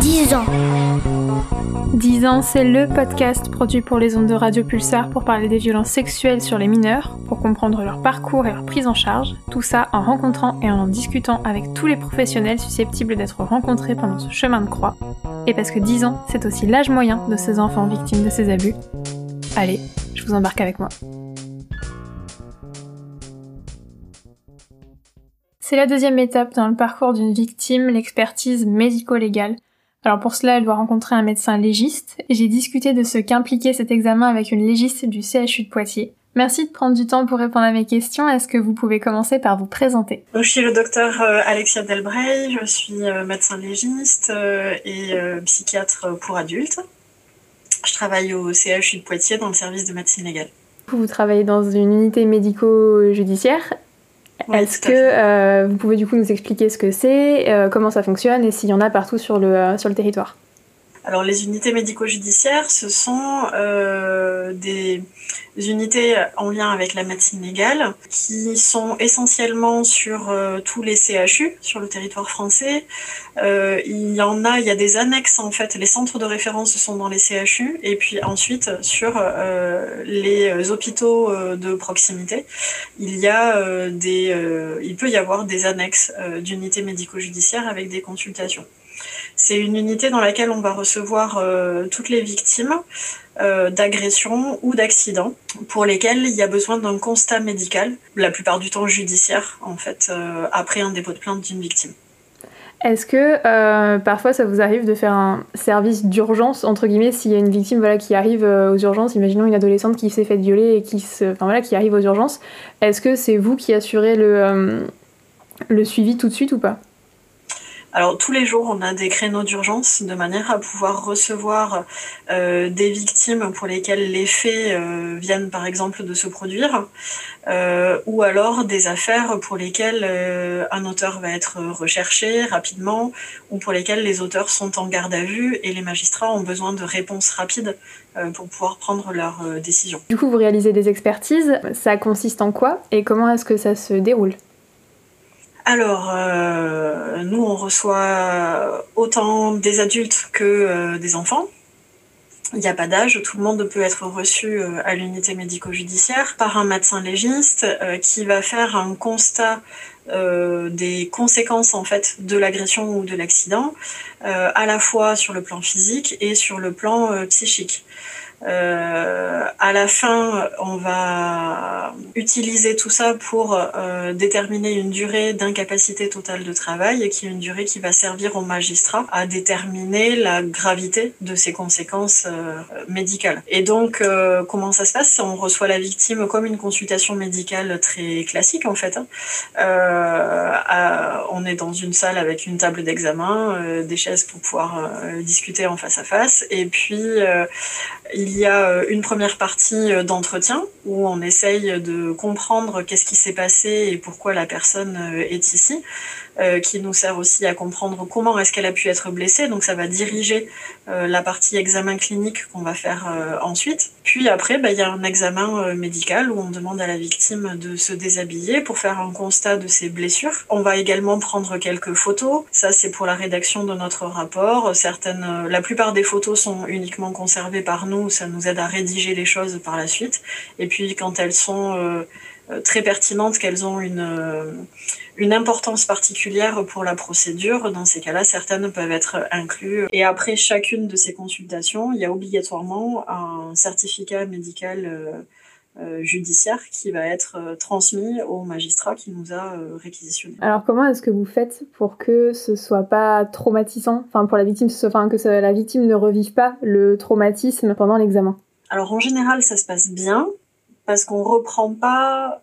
10 ans. 10 ans, c'est le podcast produit pour les ondes de Radio Pulsar pour parler des violences sexuelles sur les mineurs, pour comprendre leur parcours et leur prise en charge, tout ça en rencontrant et en discutant avec tous les professionnels susceptibles d'être rencontrés pendant ce chemin de croix. Et parce que 10 ans, c'est aussi l'âge moyen de ces enfants victimes de ces abus. Allez, je vous embarque avec moi. C'est la deuxième étape dans le parcours d'une victime, l'expertise médico-légale. Alors pour cela, elle doit rencontrer un médecin légiste, et j'ai discuté de ce qu'impliquait cet examen avec une légiste du CHU de Poitiers. Merci de prendre du temps pour répondre à mes questions. Est-ce que vous pouvez commencer par vous présenter? Je suis le docteur euh, Alexia Delbray, je suis euh, médecin légiste euh, et psychiatre pour adultes. Je travaille au CHU de Poitiers dans le service de médecine légale. Vous travaillez dans une unité médico-judiciaire est-ce que euh, vous pouvez du coup nous expliquer ce que c'est, euh, comment ça fonctionne et s'il y en a partout sur le, euh, sur le territoire? Alors les unités médico-judiciaires, ce sont euh, des unités en lien avec la médecine légale qui sont essentiellement sur euh, tous les CHU sur le territoire français. Euh, il y en a, il y a des annexes en fait. Les centres de référence sont dans les CHU et puis ensuite sur les hôpitaux de proximité, il y a des, il peut y avoir des annexes d'unités médico-judiciaires avec des consultations. C'est une unité dans laquelle on va recevoir euh, toutes les victimes euh, d'agressions ou d'accidents pour lesquels il y a besoin d'un constat médical, la plupart du temps judiciaire, en fait, euh, après un dépôt de plainte d'une victime. Est-ce que parfois ça vous arrive de faire un service d'urgence, entre guillemets, s'il y a une victime voilà, qui arrive aux urgences, imaginons une adolescente qui s'est faite violer et qui, se, arrive aux urgences, est-ce que c'est vous qui assurez le, le suivi tout de suite ou pas? Alors tous les jours, on a des créneaux d'urgence de manière à pouvoir recevoir euh, des victimes pour lesquelles les faits euh, viennent par exemple de se produire, euh, ou alors des affaires pour lesquelles un auteur va être recherché rapidement, ou pour lesquelles les auteurs sont en garde à vue et les magistrats ont besoin de réponses rapides pour pouvoir prendre leurs décisions. Du coup, vous réalisez des expertises, ça consiste en quoi et comment est-ce que ça se déroule? Alors, euh, nous, on reçoit autant des adultes que euh, des enfants. Il n'y a pas d'âge, tout le monde peut être reçu euh, à l'unité médico-judiciaire par un médecin légiste qui va faire un constat des conséquences en fait de l'agression ou de l'accident, à la fois sur le plan physique et sur le plan psychique. Euh, à la fin, on va utiliser tout ça pour euh, déterminer une durée d'incapacité totale de travail, qui est une durée qui va servir au magistrat à déterminer la gravité de ces conséquences euh, médicales. Et donc, comment ça se passe? On reçoit la victime comme une consultation médicale très classique, en fait. Hein. On est dans une salle avec une table d'examen, des chaises pour pouvoir discuter en face à face, et puis il y a euh, une première partie euh, d'entretien où on essaye de comprendre qu'est-ce qui s'est passé et pourquoi la personne euh, est ici. Qui nous sert aussi à comprendre comment est-ce qu'elle a pu être blessée. Donc ça va diriger la partie examen clinique qu'on va faire ensuite. Puis après, bah, il y a un examen médical où on demande à la victime de se déshabiller pour faire un constat de ses blessures. On va également prendre quelques photos. Ça, c'est pour la rédaction de notre rapport. Certaines, la plupart des photos sont uniquement conservées par nous. Ça nous aide à rédiger les choses par la suite. Et puis quand elles sont très pertinentes, qu'elles ont une une importance particulière pour la procédure. Dans ces cas-là, certaines peuvent être incluses. Et après chacune de ces consultations, il y a obligatoirement un certificat médical euh, euh, judiciaire qui va être euh, transmis au magistrat qui nous a réquisitionné. Alors comment est-ce que vous faites pour que ce soit pas traumatisant, enfin pour la victime, enfin que la victime ne revive pas le traumatisme pendant l'examen? Alors en général, ça se passe bien parce qu'on reprend pas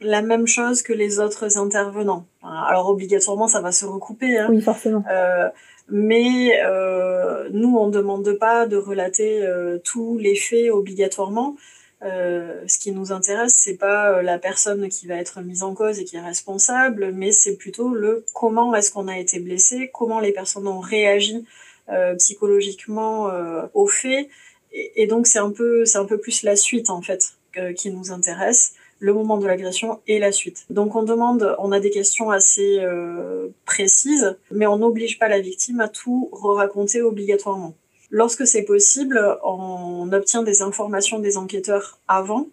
la même chose que les autres intervenants. Alors obligatoirement, ça va se recouper. Hein. Oui, forcément. Euh, mais euh, nous, on ne demande pas de relater euh, tous les faits obligatoirement. Euh, ce qui nous intéresse, c'est pas euh, la personne qui va être mise en cause et qui est responsable, mais c'est plutôt le comment est-ce qu'on a été blessé, comment les personnes ont réagi psychologiquement aux faits et, donc c'est un peu un peu plus la suite en fait qui nous intéresse le moment de l'agression et la suite. Donc on demande, on a des questions assez euh, précises, mais on n'oblige pas la victime à tout re-raconter obligatoirement. Lorsque c'est possible, on obtient des informations des enquêteurs avant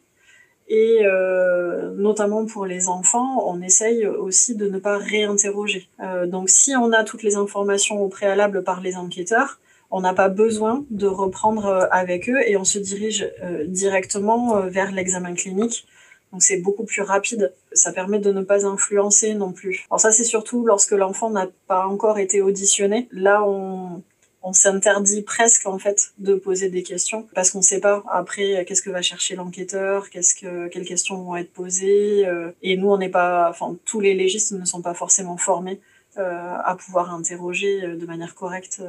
et euh, notamment pour les enfants, on essaye aussi de ne pas réinterroger. Euh, donc si on a toutes les informations au préalable par les enquêteurs, on n'a pas besoin de reprendre avec eux et on se dirige directement vers l'examen clinique donc c'est beaucoup plus rapide. Ça permet de ne pas influencer non plus. Alors ça c'est surtout lorsque l'enfant n'a pas encore été auditionné. Là on, on s'interdit presque en fait de poser des questions parce qu'on ne sait pas après qu'est-ce que va chercher l'enquêteur, qu'est-ce que quelles questions vont être posées euh, et nous on n'est pas enfin tous les légistes ne sont pas forcément formés euh, à pouvoir interroger euh, de manière correcte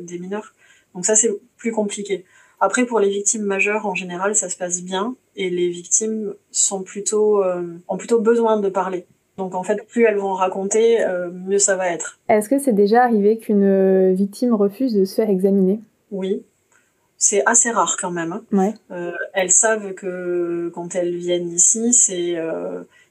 des mineurs. Donc ça c'est plus compliqué. Après, pour les victimes majeures, en général, ça se passe bien et les victimes sont plutôt, euh, ont plutôt besoin de parler. Donc en fait, plus elles vont raconter, euh, mieux ça va être. Est-ce que c'est déjà arrivé qu'une euh, victime refuse de se faire examiner? Oui. C'est assez rare quand même. Hein. Ouais. elles savent que quand elles viennent ici, c'est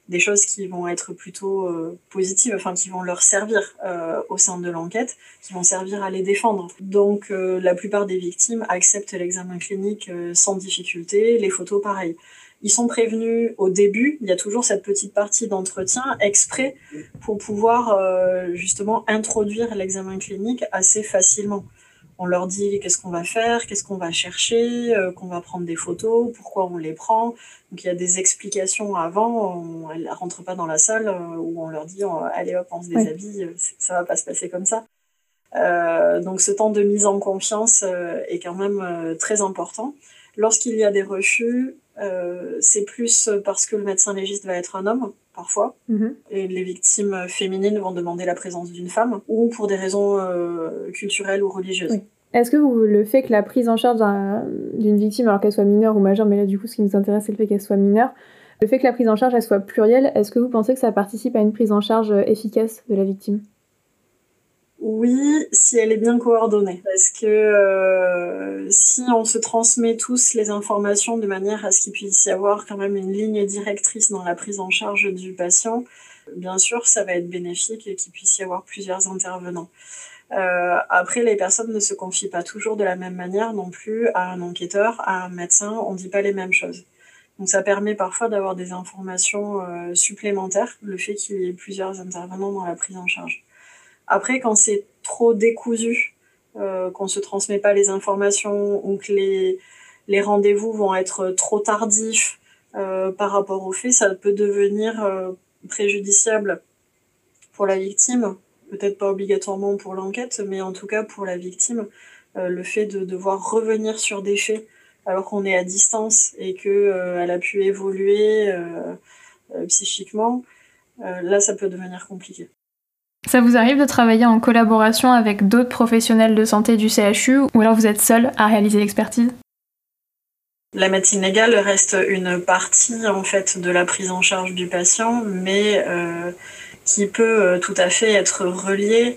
des choses qui vont être plutôt euh, positives, enfin qui vont leur servir euh, au sein de l'enquête, qui vont servir à les défendre. Donc euh, la plupart des victimes acceptent l'examen clinique sans difficulté, les photos pareil. Ils sont prévenus au début, il y a toujours cette petite partie d'entretien exprès pour pouvoir justement introduire l'examen clinique assez facilement on leur dit qu'est-ce qu'on va faire, qu'est-ce qu'on va chercher, euh, qu'on va prendre des photos, pourquoi on les prend? Donc il y a des explications avant. On, elles ne rentrent pas dans la salle euh, où on leur dit allez hop, on se déshabille, euh, ça va pas se passer comme ça. donc ce temps de mise en confiance est quand même très important. Lorsqu'il y a des refus, c'est plus parce que le médecin légiste va être un homme parfois, mm-hmm. et les victimes féminines vont demander la présence d'une femme, ou pour des raisons euh, culturelles ou religieuses. Est-ce que vous, le fait que la prise en charge d'une victime, alors qu'elle soit mineure ou majeure, mais là du coup ce qui nous intéresse c'est le fait qu'elle soit mineure, le fait que la prise en charge elle soit plurielle, est-ce que vous pensez que ça participe à une prise en charge euh, efficace de la victime? Oui, si elle est bien coordonnée. Parce que euh, si on se transmet tous les informations de manière à ce qu'il puisse y avoir quand même une ligne directrice dans la prise en charge du patient, bien sûr, ça va être bénéfique et qu'il puisse y avoir plusieurs intervenants. Euh, après, les personnes ne se confient pas toujours de la même manière non plus à un enquêteur, à un médecin, on ne dit pas les mêmes choses. Donc ça permet parfois d'avoir des informations euh, supplémentaires, le fait qu'il y ait plusieurs intervenants dans la prise en charge. Après, quand c'est trop décousu, euh, qu'on se transmet pas les informations ou que les, les rendez-vous vont être trop tardifs euh, par rapport aux faits, ça peut devenir euh, préjudiciable pour la victime. Peut-être pas obligatoirement pour l'enquête, mais en tout cas pour la victime, euh, le fait de devoir revenir sur des faits alors qu'on est à distance et que euh, elle a pu évoluer psychiquement, là ça peut devenir compliqué. Ça vous arrive de travailler en collaboration avec d'autres professionnels de santé du CHU ou alors vous êtes seul à réaliser l'expertise? La médecine légale reste une partie en fait de la prise en charge du patient, mais euh, qui peut euh, tout à fait être reliée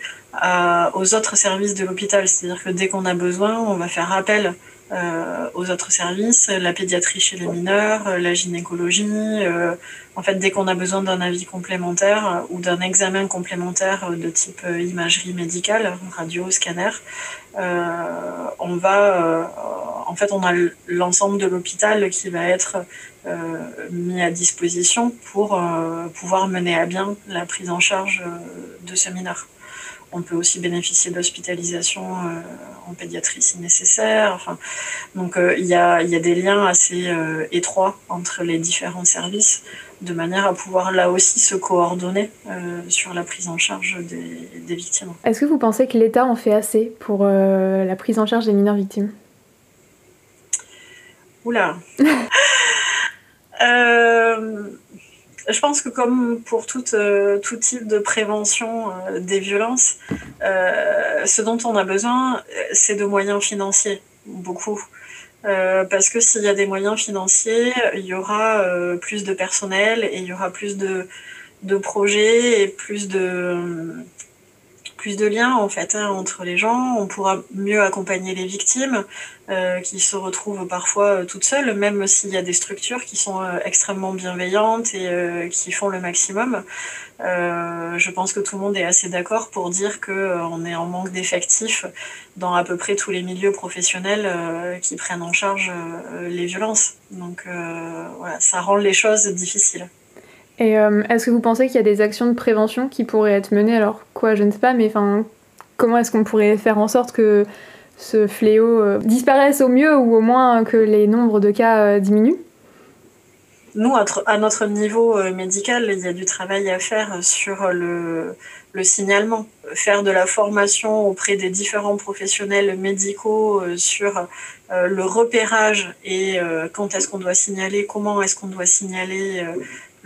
aux autres services de l'hôpital. C'est-à-dire que dès qu'on a besoin, on va faire appel euh, aux autres services, la pédiatrie chez les mineurs, euh, la gynécologie. Euh, en fait, dès qu'on a besoin d'un avis complémentaire ou d'un examen complémentaire de type imagerie médicale, radio, scanner, on va, en fait, on a l'ensemble de l'hôpital qui va être mis à disposition pour pouvoir mener à bien la prise en charge de ce mineur. On peut aussi bénéficier d'hospitalisation euh, en pédiatrie si nécessaire. Enfin, donc euh, il y, a, y, a, des liens assez euh, étroits entre les différents services de manière à pouvoir là aussi se coordonner sur la prise en charge des, des victimes. Est-ce que vous pensez que l'État en fait assez pour la prise en charge des mineurs victimes? Oula je pense que comme pour tout, euh, type de prévention euh, des violences, euh, ce dont on a besoin, c'est de moyens financiers, beaucoup. parce que s'il y a des moyens financiers, il y aura plus de personnel et il y aura plus de, de projets et plus de, plus de liens en fait hein, entre les gens, on pourra mieux accompagner les victimes euh, qui se retrouvent parfois euh, toutes seules, même s'il y a des structures qui sont euh, extrêmement bienveillantes et qui font le maximum. je pense que tout le monde est assez d'accord pour dire qu'on est en manque d'effectifs dans à peu près tous les milieux professionnels qui prennent en charge les violences. Donc voilà, ça rend les choses difficiles. Et euh, est-ce que vous pensez qu'il y a des actions de prévention qui pourraient être menées? Alors quoi, je ne sais pas, mais enfin, comment est-ce qu'on pourrait faire en sorte que ce fléau euh, disparaisse au mieux ou au moins que les nombres de cas euh, diminuent? Nous, à notre niveau médical, il y a du travail à faire sur le, le signalement, faire de la formation auprès des différents professionnels médicaux sur le repérage et quand est-ce qu'on doit signaler, comment est-ce qu'on doit signaler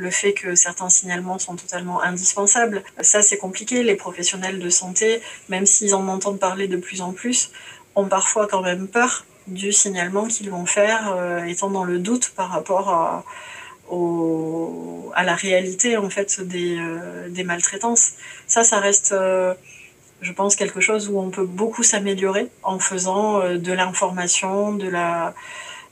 le fait que certains signalements sont totalement indispensables. Ça, c'est compliqué. Les professionnels de santé, même s'ils en entendent parler de plus en plus, ont parfois quand même peur du signalement qu'ils vont faire, euh, étant dans le doute par rapport à, la réalité en fait des, euh, maltraitances. Ça, ça reste, euh, je pense, quelque chose où on peut beaucoup s'améliorer en faisant de l'information, de la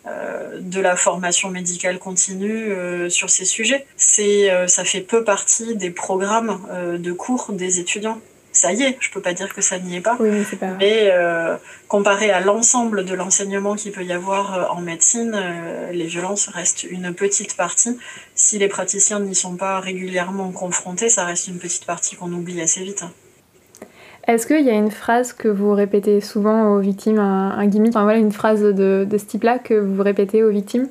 de la formation médicale continue euh, sur ces sujets. C'est, euh, ça fait peu partie des programmes de cours des étudiants. Ça y est, je peux pas dire que ça n'y est pas, mais, comparé à l'ensemble de l'enseignement qu'il peut y avoir en médecine, les violences restent une petite partie. Si les praticiens n'y sont pas régulièrement confrontés, ça reste une petite partie qu'on oublie assez vite. Est-ce qu'il y a une phrase que vous répétez souvent aux victimes, un, gimmick, enfin voilà, une phrase de, de ce type-là que vous répétez aux victimes?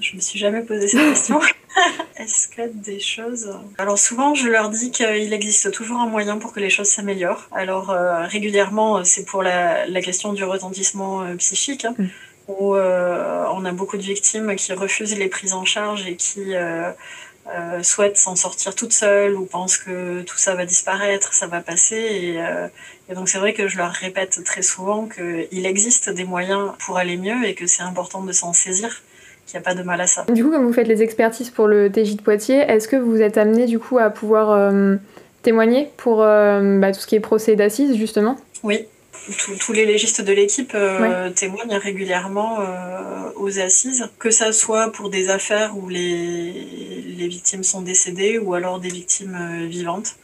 Je me suis jamais posé cette question. Est-ce qu'il y a des choses Alors souvent, je leur dis qu'il existe toujours un moyen pour que les choses s'améliorent. Alors euh, régulièrement, c'est pour la, la, question du retentissement euh, psychique. Hein, mm. où euh, on a beaucoup de victimes qui refusent les prises en charge et qui euh, souhaite s'en sortir toute seule ou pense que tout ça va disparaître, ça va passer. Et, euh, et donc c'est vrai que je leur répète très souvent qu'il existe des moyens pour aller mieux et que c'est important de s'en saisir qu'il n'y a pas de mal à ça. Du coup, comme vous faites les expertises pour le TJ de Poitiers, est-ce que vous êtes amené du coup à pouvoir euh, témoigner pour bah, tout ce qui est procès d'assises justement? Oui, tous les légistes de l'équipe euh, témoignent régulièrement euh, aux assises, que ça soit pour des affaires où les, les victimes sont décédées ou alors des victimes euh, vivantes.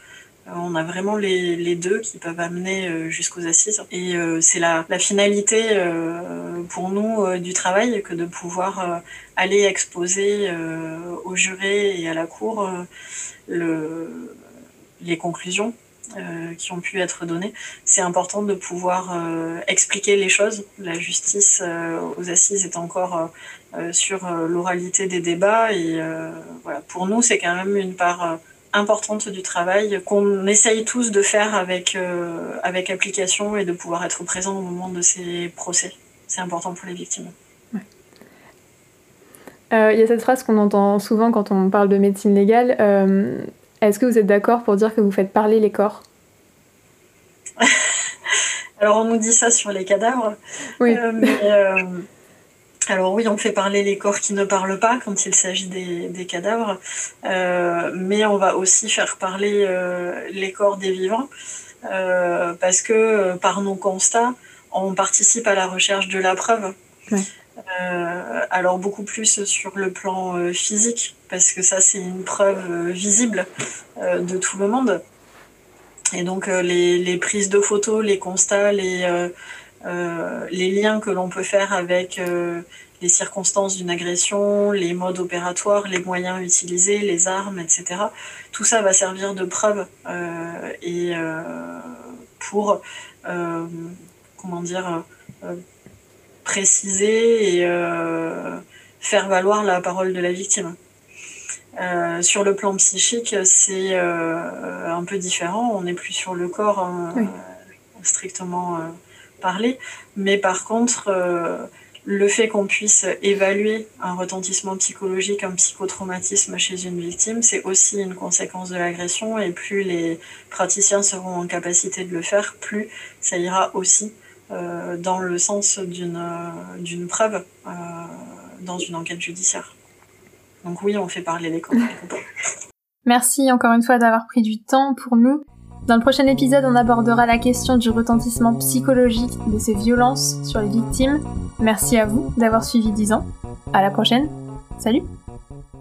On a vraiment les, les, deux qui peuvent amener jusqu'aux assises. Et c'est la, la, finalité pour nous du travail que de pouvoir aller exposer aux jurés et à la cour le, les conclusions euh, qui ont pu être données. C'est important de pouvoir euh, expliquer les choses. La justice euh, aux assises est encore sur l'oralité des débats et voilà. Pour nous, c'est quand même une part importante du travail qu'on essaye tous de faire avec, avec application et de pouvoir être présent au moment de ces procès. C'est important pour les victimes. Il y a cette phrase qu'on entend souvent quand on parle de médecine légale. Est-ce que vous êtes d'accord pour dire que vous faites parler les corps? Alors on nous dit ça sur les cadavres. Oui. Euh, euh, alors oui, on fait parler les corps qui ne parlent pas quand il s'agit des, cadavres, euh, mais on va aussi faire parler les corps des vivants, parce que par nos constats, on participe à la recherche de la preuve. Alors beaucoup plus sur le plan physique, parce que ça c'est une preuve visible de tout le monde. Et donc euh, les, prises de photos, les constats, les, euh, euh, les liens que l'on peut faire avec les circonstances d'une agression, les modes opératoires, les moyens utilisés, les armes, etc. Tout ça va servir de preuve et pour comment dire préciser et faire valoir la parole de la victime. Euh, sur le plan psychique, c'est euh, un peu différent. On n'est plus sur le corps hein, euh, strictement parlé. Mais par contre, le fait qu'on puisse évaluer un retentissement psychologique, un psychotraumatisme chez une victime, c'est aussi une conséquence de l'agression. Et plus les praticiens seront en capacité de le faire, plus ça ira aussi dans le sens d'une preuve dans une enquête judiciaire. Donc oui, on fait parler les copains. Merci encore une fois d'avoir pris du temps pour nous. Dans le prochain épisode, on abordera la question du retentissement psychologique de ces violences sur les victimes. Merci à vous d'avoir suivi 10 ans. À la prochaine. Salut